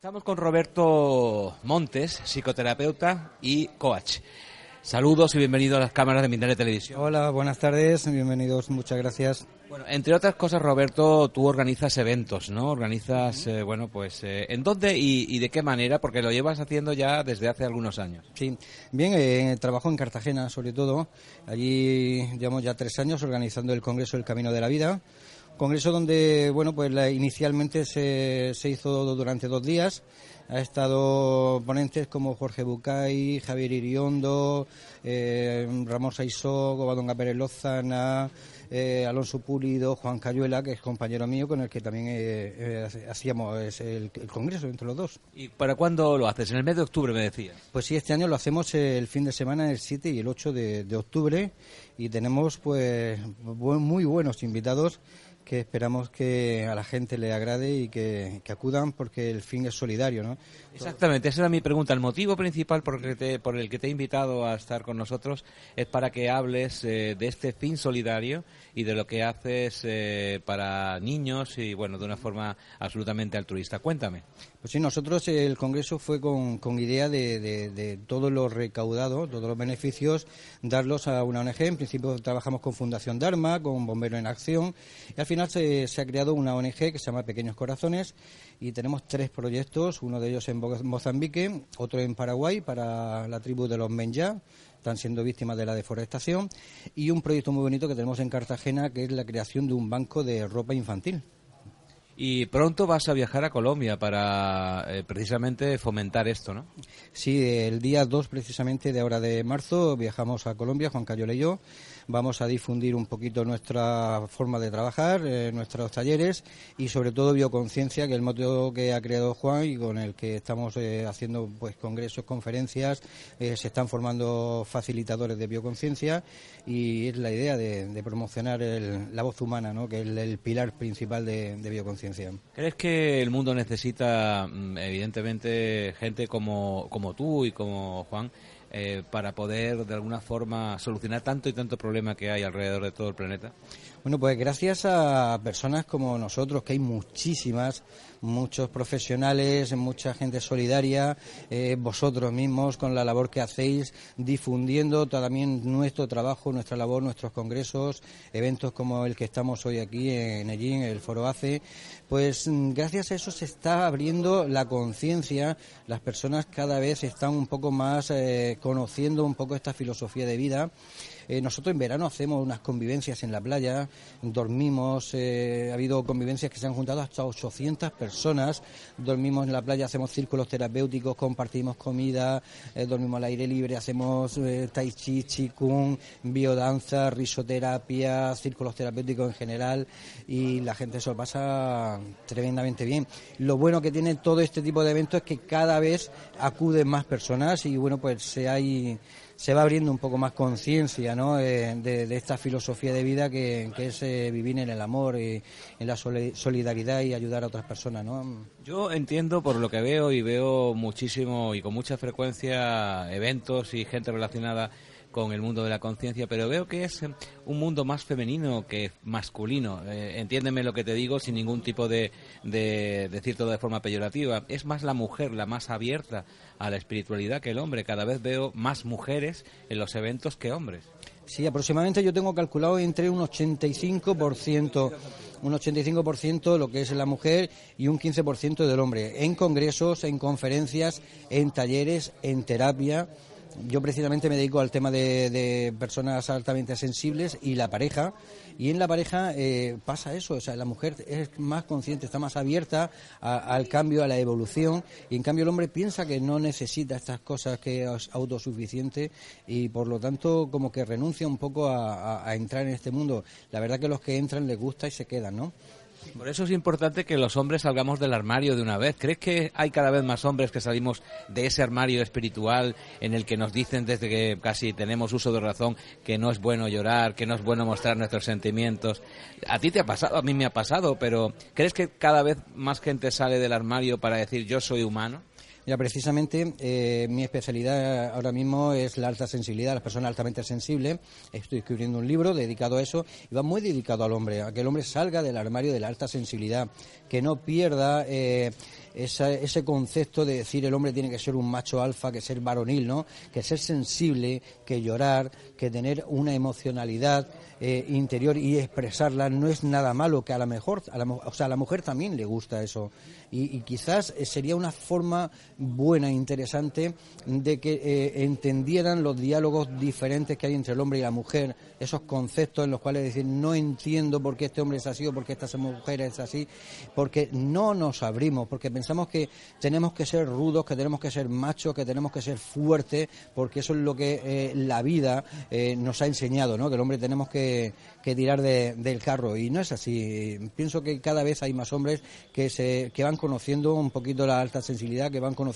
Estamos con Roberto Montes, psicoterapeuta y coach. Saludos y bienvenido a las cámaras de Mindalia Televisión. Hola, buenas tardes, bienvenidos, muchas gracias. Bueno, entre otras cosas, Roberto, tú organizas eventos, ¿no? Organizas, eh, bueno, pues, eh, ¿en dónde y, de qué manera? Porque lo llevas haciendo ya desde hace algunos años. Sí, bien, eh, trabajo en Cartagena, sobre todo. Allí llevamos ya tres años organizando el Congreso del Camino de la Vida Congreso donde, bueno, pues inicialmente se, se hizo durante dos días. Ha estado ponentes como Jorge Bucay, Javier Iriondo, eh, Ramón Saizó, Gobadonga Pérez Lozana, eh, Alonso Pulido, Juan Cayuela, que es compañero mío con el que también eh, hacíamos el, congreso entre los dos. ¿Y para cuándo lo haces? En el mes de octubre me decías. Pues sí, este año lo hacemos el fin de semana, el 7 y el 8 de, de octubre, y tenemos pues muy buenos invitados que esperamos que a la gente le agrade y que, acudan porque el fin es solidario, ¿no? Exactamente, esa era mi pregunta. El motivo principal por el que te, por el que te he invitado a estar con nosotros es para que hables eh, de este fin solidario y de lo que haces eh, para niños y, bueno, de una forma absolutamente altruista. Cuéntame. Pues sí, nosotros el Congreso fue con, con idea de, de, de todo lo recaudado, todos los beneficios, darlos a una ONG. En principio trabajamos con Fundación Dharma, con Bombero en Acción y al final se, ha creado una ONG que se llama Pequeños Corazones y tenemos tres proyectos, uno de ellos en Mozambique, otro en Paraguay para la tribu de los Menja, están siendo víctimas de la deforestación, y un proyecto muy bonito que tenemos en Cartagena que es la creación de un banco de ropa infantil. Y pronto vas a viajar a Colombia para eh, precisamente fomentar esto, ¿no? Sí, el día 2 precisamente de ahora de marzo viajamos a Colombia, Juan Cayola y yo vamos a difundir un poquito nuestra forma de trabajar, eh, nuestros talleres y sobre todo bioconciencia, que es el motivo que ha creado Juan y con el que estamos eh, haciendo pues congresos, conferencias, se están formando facilitadores de bioconciencia y es la idea de, promocionar la voz humana, ¿no? que es el, pilar principal de bioconciencia. ¿Crees que el mundo necesita, mm, evidentemente, gente como, como tú y como Juan? Eh, para poder de alguna forma solucionar tanto y tanto problema que hay alrededor de todo el planeta? Bueno, pues gracias a personas como nosotros, que hay muchísimas, muchos profesionales, mucha gente solidaria, eh, vosotros mismos con la labor que hacéis, difundiendo también nuestro trabajo, nuestra labor, nuestros congresos, eventos como el que estamos hoy aquí en Ellín, el Foro ACE, pues mm, gracias a eso se está abriendo la conciencia, las personas cada vez están un poco más eh, conociendo un poco esta filosofía de vida eh, nosotros en verano hacemos unas convivencias en la playa, dormimos, eh, ha habido convivencias que se han juntado hasta 800 personas, dormimos en la playa, hacemos círculos terapéuticos, compartimos comida, eh, dormimos al aire libre, hacemos tai chi, chi biodanza, risoterapia, círculos terapéuticos en general y la gente se lo pasa tremendamente bien. Lo bueno que tiene todo este tipo de eventos es que cada vez acuden más personas y bueno, pues se hay se va abriendo un poco más conciencia ¿no? Eh, de, esta filosofía de vida que, es eh, vivir en el amor y en la solidaridad y ayudar a otras personas. ¿no? Yo entiendo por lo que veo y veo muchísimo y con mucha frecuencia eventos y gente relacionada con el mundo de la conciencia, pero veo que es eh, un mundo más femenino que masculino. Eh, entiéndeme lo que te digo sin ningún tipo de, de decir todo de forma peyorativa. Es más la mujer la más abierta a la espiritualidad que el hombre. Cada vez veo más mujeres en los eventos que hombres. Sí, aproximadamente yo tengo calculado entre un 85%, un 85% lo que es la mujer y un 15% del hombre, en congresos, en conferencias, en talleres, en terapia yo precisamente me dedico al tema de, personas altamente sensibles y la pareja. Y en la pareja eh, pasa eso, o sea, la mujer es más consciente, está más abierta al cambio, a la evolución, y en cambio el hombre piensa que no necesita estas cosas, que es autosuficiente, y por lo tanto como que renuncia un poco a, a entrar en este mundo. La verdad que los que entran les gusta y se quedan, ¿no? Por eso es importante que los hombres salgamos del armario de una vez. ¿Crees que hay cada vez más hombres que salimos de ese armario espiritual en el que nos dicen desde que casi tenemos uso de razón que no es bueno llorar, que no es bueno mostrar nuestros sentimientos? A ti te ha pasado, a mí me ha pasado, pero ¿crees que cada vez más gente sale del armario para decir yo soy humano? Ya, precisamente eh, mi especialidad ahora mismo es la alta sensibilidad, las personas altamente sensibles. Estoy escribiendo un libro dedicado a eso y va muy dedicado al hombre, a que el hombre salga del armario de la alta sensibilidad, que no pierda eh, ese concepto de decir el hombre tiene que ser un macho alfa, que ser varonil, ¿no? Que ser sensible, que llorar, que tener una emocionalidad eh, interior y expresarla no es nada malo, que a lo mejor, a la, o sea, a la mujer también le gusta eso. Y, quizás sería una forma buena, e interesante, de que eh, entendieran los diálogos diferentes que hay entre el hombre y la mujer, esos conceptos en los cuales decir, no entiendo por qué este hombre es así o por qué esta mujer es así, porque no nos abrimos, porque pensamos que tenemos que ser rudos, que tenemos que ser machos, que tenemos que ser fuertes, porque eso es lo que la vida nos ha enseñado, ¿no? Que el hombre tenemos que que, tirar del carro y no es así. Pienso que cada vez hay más hombres que, se, que van conociendo un poquito la alta sensibilidad, que van conociendo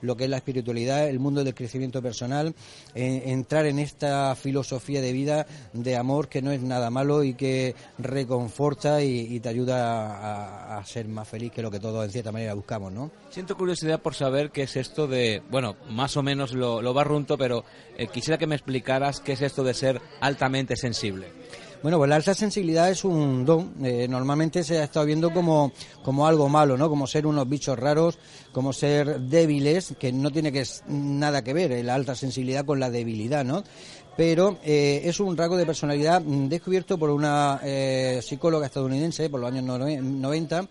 lo que es la espiritualidad, el mundo del crecimiento personal, entrar en esta filosofía de vida, de amor, que no es nada malo y que reconforta y, te ayuda a, ser más feliz que lo que todos en cierta manera buscamos, ¿no? Siento curiosidad por saber qué es esto de, bueno, más o menos lo, lo barrunto, pero eh, quisiera que me explicaras qué es esto de ser altamente sensible. Bueno, pues la alta sensibilidad es un don. Eh, normalmente se ha estado viendo como, como algo malo, ¿no? Como ser unos bichos raros, como ser débiles, que no tiene que nada que ver eh, la alta sensibilidad con la debilidad, ¿no? Pero eh, es un rasgo de personalidad descubierto por una psicóloga estadounidense por los años 90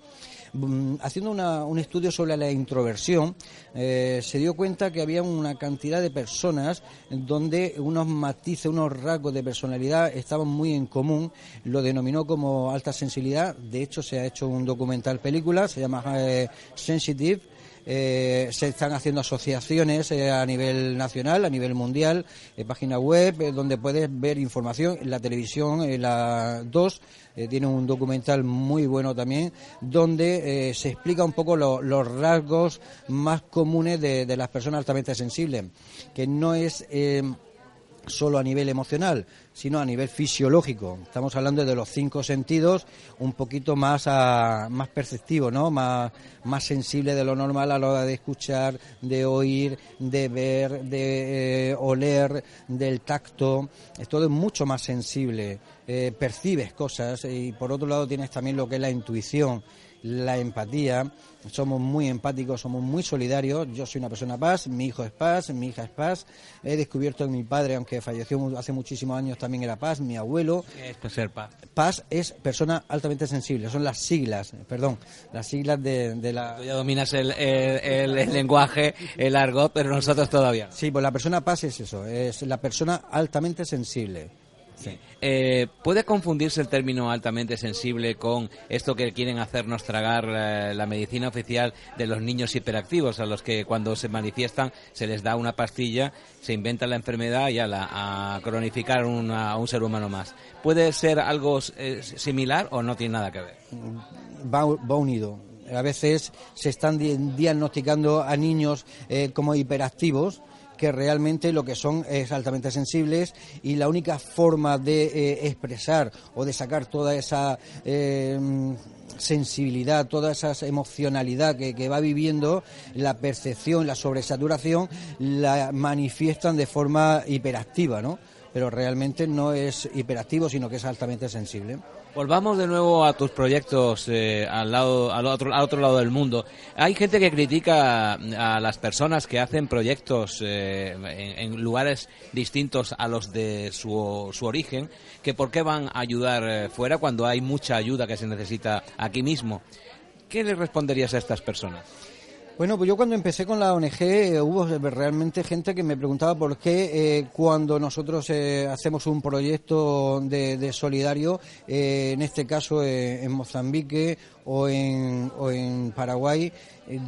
Mm, haciendo un estudio sobre la introversión, eh, se dio cuenta que había una cantidad de personas donde unos matices, unos rasgos de personalidad estaban muy en común. Lo denominó como alta sensibilidad. De hecho, se ha hecho un documental película, se llama eh, Sensitive eh, se están haciendo asociaciones eh, a nivel nacional, a nivel mundial, eh, página web donde puedes ver información. La televisión, la 2, tiene un documental muy bueno también, donde se explica un poco los rasgos más comunes de, de, las personas altamente sensibles, que no es solo a nivel emocional, sino a nivel fisiológico. Estamos hablando de los cinco sentidos un poquito más, a, más perceptivo, ¿no? Más, más sensible de lo normal a la hora de escuchar, de oír, de ver, de eh, oler, del tacto. Todo es mucho más sensible. Eh, percibes cosas y por otro lado tienes también lo que es la intuición la empatía, somos muy empáticos, somos muy solidarios. Yo soy una persona paz, mi hijo es paz, mi hija es paz. He descubierto que mi padre, aunque falleció hace muchísimos años, también era paz, mi abuelo. ¿Qué es ser paz? Paz es persona altamente sensible, son las siglas, perdón, las siglas de, la... Tú ya dominas el, el, lenguaje, el argot, pero nosotros todavía. Sí, pues la persona paz es eso, es la persona altamente sensible. Eh, ¿Puede confundirse el término altamente sensible con esto que quieren hacernos tragar eh, la medicina oficial de los niños hiperactivos, a los que cuando se manifiestan se les da una pastilla, se inventa la enfermedad y a, la, a cronificar a un ser humano más? ¿Puede ser algo eh, similar o no tiene nada que ver? Va, unido. A veces se están diagnosticando a niños como hiperactivos que realmente lo que son es altamente sensibles y la única forma de eh, expresar o de sacar toda esa eh, sensibilidad, toda esa emocionalidad que, que, va viviendo, la percepción, la sobresaturación, la manifiestan de forma hiperactiva, ¿no? Pero realmente no es hiperactivo, sino que es altamente sensible. Volvamos de nuevo a tus proyectos eh, al, lado, al, otro, al otro lado del mundo. Hay gente que critica a las personas que hacen proyectos eh, en, lugares distintos a los de su, su origen, que por qué van a ayudar eh, fuera cuando hay mucha ayuda que se necesita aquí mismo. ¿Qué le responderías a estas personas? Bueno, pues yo cuando empecé con la ONG eh, hubo realmente gente que me preguntaba por qué eh, cuando nosotros eh, hacemos un proyecto de, solidario, en este caso en Mozambique o en, Paraguay,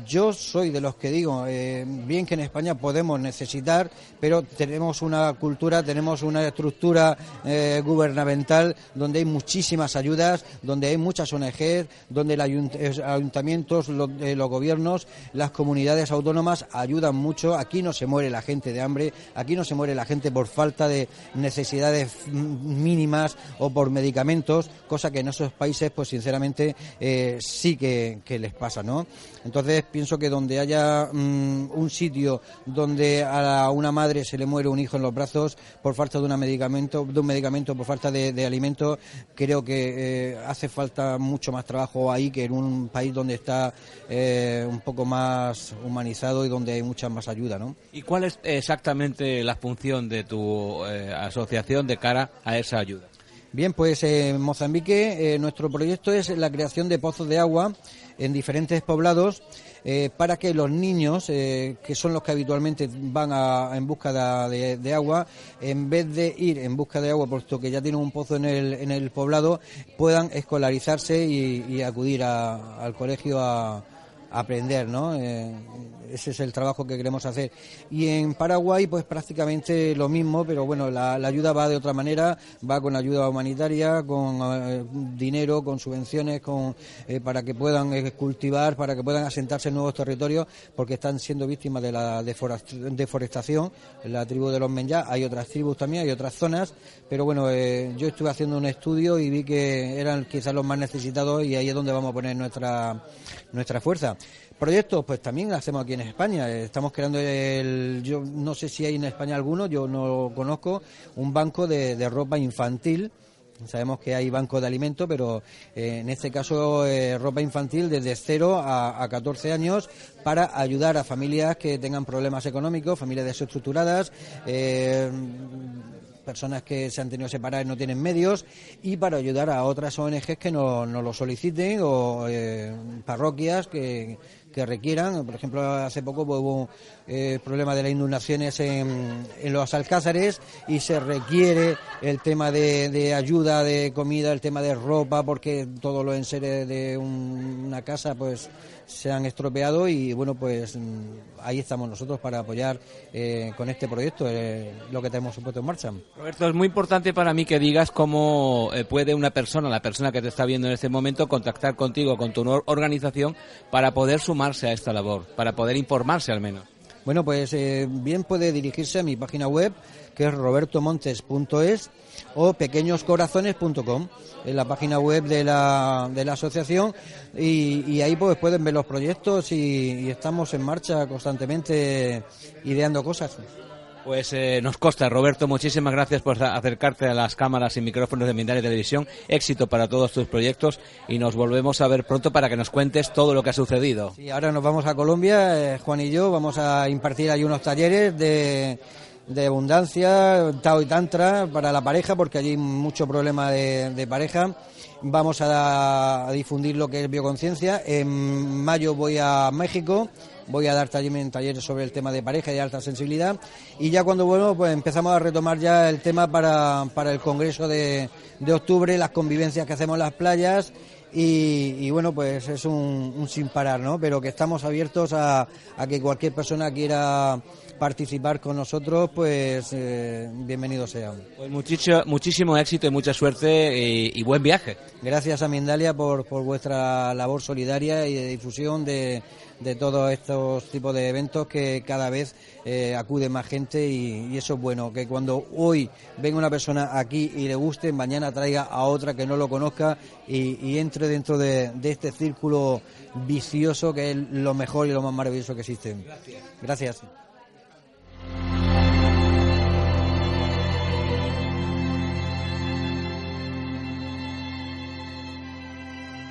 yo soy de los que digo, eh, bien que en España podemos necesitar, pero tenemos una cultura, tenemos una estructura eh, gubernamental donde hay muchísimas ayudas, donde hay muchas ONG, donde los ayuntamientos, eh, los gobiernos, las comunidades autónomas ayudan mucho. Aquí no se muere la gente de hambre, aquí no se muere la gente por falta de necesidades mínimas o por medicamentos, cosa que en esos países, pues sinceramente, sí que, les pasa, ¿no? Entonces, pienso que donde haya mm, un sitio donde a una madre se le muere un hijo en los brazos por falta de un medicamento, de un medicamento por falta de, de alimento, creo que eh, hace falta mucho más trabajo ahí que en un país donde está eh, un poco más humanizado y donde hay mucha más ayuda, ¿no? ¿Y cuál es exactamente la función de tu eh, asociación de cara a esa ayuda? Bien, pues en Mozambique nuestro proyecto es la creación de pozos de agua en diferentes poblados eh, para que los niños, eh, que son los que habitualmente van en busca de, agua, en vez de ir en busca de agua, puesto que ya tienen un pozo en el, en el poblado, puedan escolarizarse y, acudir al colegio a, aprender, ¿no? Eh, ese es el trabajo que queremos hacer. Y en Paraguay, pues prácticamente lo mismo, pero bueno, la, ayuda va de otra manera, va con ayuda humanitaria, con eh, dinero, con subvenciones, con eh, para que puedan cultivar, para que puedan asentarse en nuevos territorios, porque están siendo víctimas de la deforestación. La tribu de los Menyá hay otras tribus también, hay otras zonas, pero bueno, yo estuve haciendo un estudio y vi que eran quizás los más necesitados y ahí es donde vamos a poner nuestra nuestra fuerza. Proyectos, pues también hacemos aquí en España. Estamos creando el, yo no sé si hay en España alguno, yo no lo conozco, un banco de, ropa infantil. Sabemos que hay bancos de alimentos, pero eh, en este caso eh, ropa infantil desde 0 a, a, 14 años para ayudar a familias que tengan problemas económicos, familias desestructuradas, eh, personas que se han tenido que separar y no tienen medios, y para ayudar a otras ONGs que nos no lo soliciten o eh, parroquias que, que requieran. Por ejemplo, hace poco hubo el eh, problema de las inundaciones en, los alcázares y se requiere el tema de, de, ayuda de comida, el tema de ropa, porque todos los enseres de una casa pues se han estropeado y bueno, pues mm, ahí estamos nosotros para apoyar eh, con este proyecto eh, lo que tenemos puesto en marcha. Roberto, es muy importante para mí que digas cómo puede una persona, la persona que te está viendo en este momento, contactar contigo, con tu organización, para poder sumarse a esta labor, para poder informarse al menos. Bueno, pues eh, bien puede dirigirse a mi página web, que es robertomontes.es o pequeñoscorazones.com, en la página web de la, de la asociación, y, ahí pues pueden ver los proyectos y estamos en marcha constantemente ideando cosas. Pues eh, nos consta, Roberto, muchísimas gracias por acercarte a las cámaras y micrófonos de Mindalia Televisión. Éxito para todos tus proyectos y nos volvemos a ver pronto para que nos cuentes todo lo que ha sucedido. Sí, ahora nos vamos a Colombia, eh, Juan y yo, vamos a impartir ahí unos talleres de, de abundancia, Tao y Tantra para la pareja, porque allí hay mucho problema de, pareja. Vamos a, a difundir lo que es bioconciencia. En mayo voy a México voy a dar talleres sobre el tema de pareja y alta sensibilidad y ya cuando vuelvo pues empezamos a retomar ya el tema para, para el congreso de, de octubre, las convivencias que hacemos en las playas y, bueno, pues es un, sin parar, ¿no? Pero que estamos abiertos a, a que cualquier persona quiera participar con nosotros, pues eh, bienvenido sea. Pues muchísimo, muchísimo éxito y mucha suerte y, buen viaje. Gracias a Mindalia por, por vuestra labor solidaria y de difusión de, de todos estos tipos de eventos que cada vez eh, acude más gente y, eso es bueno, que cuando hoy venga una persona aquí y le guste, mañana traiga a otra que no lo conozca y, entre dentro de, este círculo vicioso que es lo mejor y lo más maravilloso que existe. Gracias.